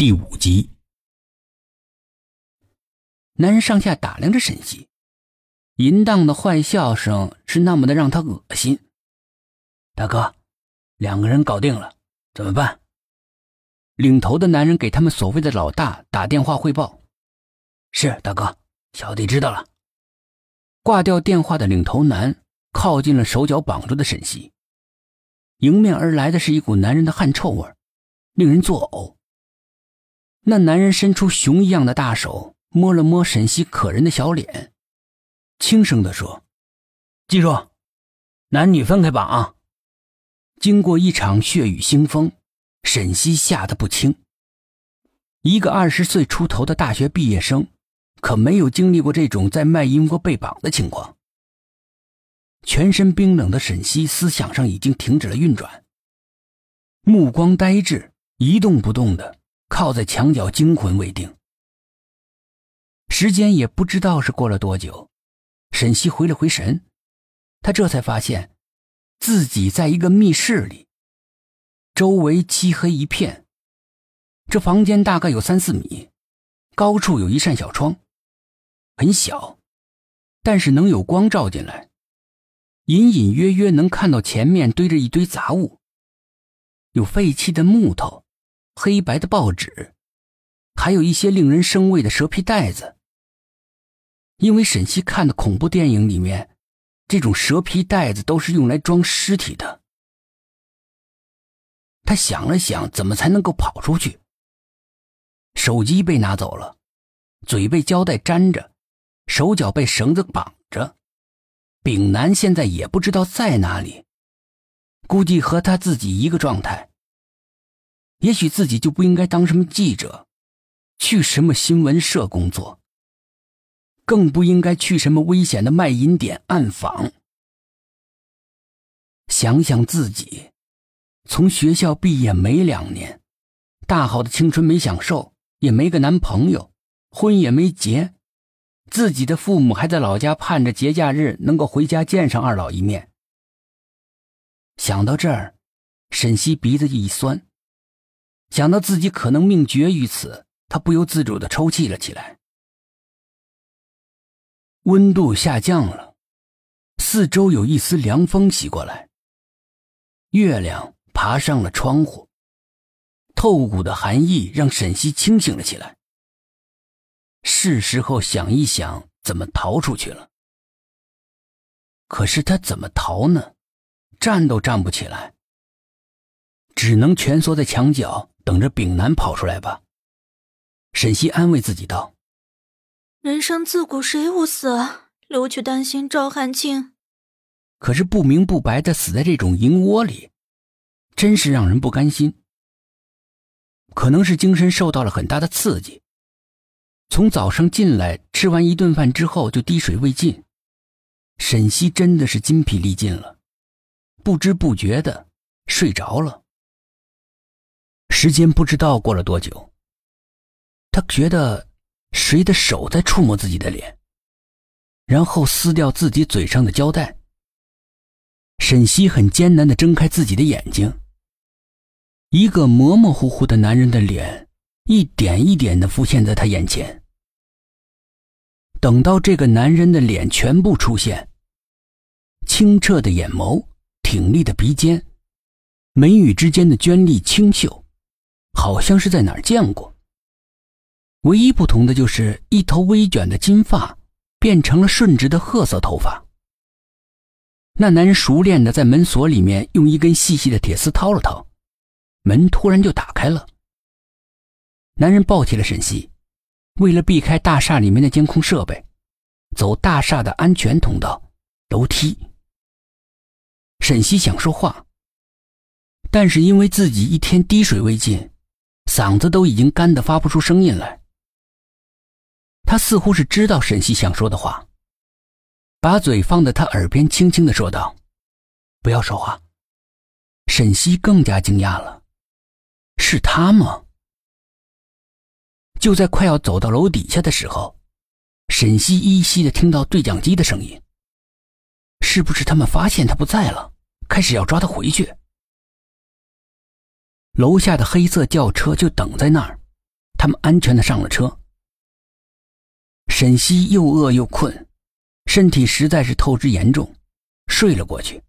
第五集，男人上下打量着沈西，淫荡的坏笑声是那么的让他恶心。大哥，两个人搞定了，怎么办？领头的男人给他们所谓的老大打电话汇报：“是大哥，小弟知道了。”挂掉电话的领头男靠近了手脚绑住的沈西，迎面而来的是一股男人的汗臭味，令人作呕。那男人伸出熊一样的大手，摸了摸沈西可人的小脸，轻声地说：“记住，男女分开绑啊！”经过一场血雨腥风，沈西吓得不轻。一个二十岁出头的大学毕业生，可没有经历过这种在卖淫国被绑的情况。全身冰冷的沈西思想上已经停止了运转，目光呆滞，一动不动的。靠在墙角，惊魂未定。时间也不知道是过了多久，沈西回了回神，他这才发现，自己在一个密室里，周围漆黑一片。这房间大概有三四米，高处有一扇小窗，很小，但是能有光照进来，隐隐约约能看到前面堆着一堆杂物，有废弃的木头。黑白的报纸，还有一些令人生畏的蛇皮袋子。因为沈西看的恐怖电影里面，这种蛇皮袋子都是用来装尸体的。他想了想，怎么才能够跑出去？手机被拿走了，嘴被胶带粘着，手脚被绳子绑着。丙南现在也不知道在哪里，估计和他自己一个状态。也许自己就不应该当什么记者，去什么新闻社工作，更不应该去什么危险的卖淫点暗访。想想自己，从学校毕业没两年，大好的青春没享受，也没个男朋友，婚也没结，自己的父母还在老家盼着节假日能够回家见上二老一面。想到这儿，沈西鼻子一酸。想到自己可能命绝于此，他不由自主的抽泣了起来。温度下降了，四周有一丝凉风袭过来。月亮爬上了窗户，透骨的寒意让沈西清醒了起来。是时候想一想怎么逃出去了。可是他怎么逃呢？站都站不起来，只能蜷缩在墙角。等着丙南跑出来吧，沈西安慰自己道：“人生自古谁无死，留取丹心照汗青。”可是不明不白的死在这种银窝里，真是让人不甘心。可能是精神受到了很大的刺激，从早上进来吃完一顿饭之后就滴水未进，沈西真的是筋疲力尽了，不知不觉的睡着了。时间不知道过了多久，他觉得谁的手在触摸自己的脸，然后撕掉自己嘴上的胶带。沈西很艰难的睁开自己的眼睛，一个模模糊糊的男人的脸一点一点的浮现在他眼前。等到这个男人的脸全部出现，清澈的眼眸，挺立的鼻尖，眉宇之间的娟丽清秀。好像是在哪儿见过。唯一不同的就是一头微卷的金发变成了顺直的褐色头发。那男人熟练的在门锁里面用一根细细的铁丝掏了掏，门突然就打开了。男人抱起了沈西，为了避开大厦里面的监控设备，走大厦的安全通道楼梯。沈西想说话，但是因为自己一天滴水未进。嗓子都已经干得发不出声音来。他似乎是知道沈西想说的话，把嘴放在他耳边，轻轻的说道：“不要说话。”沈西更加惊讶了，是他吗？就在快要走到楼底下的时候，沈西依稀的听到对讲机的声音。是不是他们发现他不在了，开始要抓他回去？楼下的黑色轿车就等在那儿，他们安全的上了车。沈西又饿又困，身体实在是透支严重，睡了过去。